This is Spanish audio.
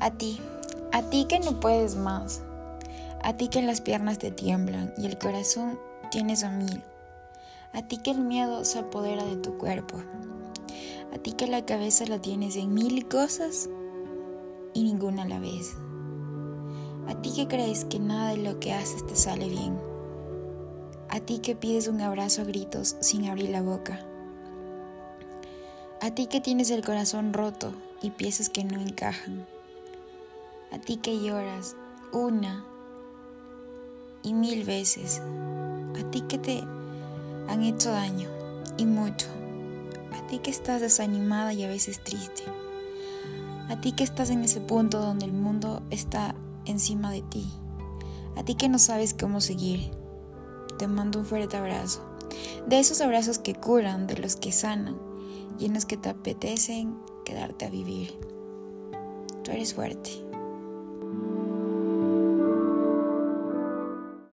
A ti, a ti que no puedes más, a ti que las piernas te tiemblan y el corazón tienes a mil, a ti que el miedo se apodera de tu cuerpo, a ti que la cabeza la tienes en mil cosas y ninguna a la vez, a ti que crees que nada de lo que haces te sale bien, a ti que pides un abrazo a gritos sin abrir la boca, a ti que tienes el corazón roto y piezas que no encajan, a ti que lloras una y mil veces, a ti que te han hecho daño y mucho, a ti que estás desanimada y a veces triste, a ti que estás en ese punto donde el mundo está encima de ti, a ti que no sabes cómo seguir te mando un fuerte abrazo. De esos abrazos que curan, de los que sanan y en los que te apetecen quedarte a vivir. Tú eres fuerte.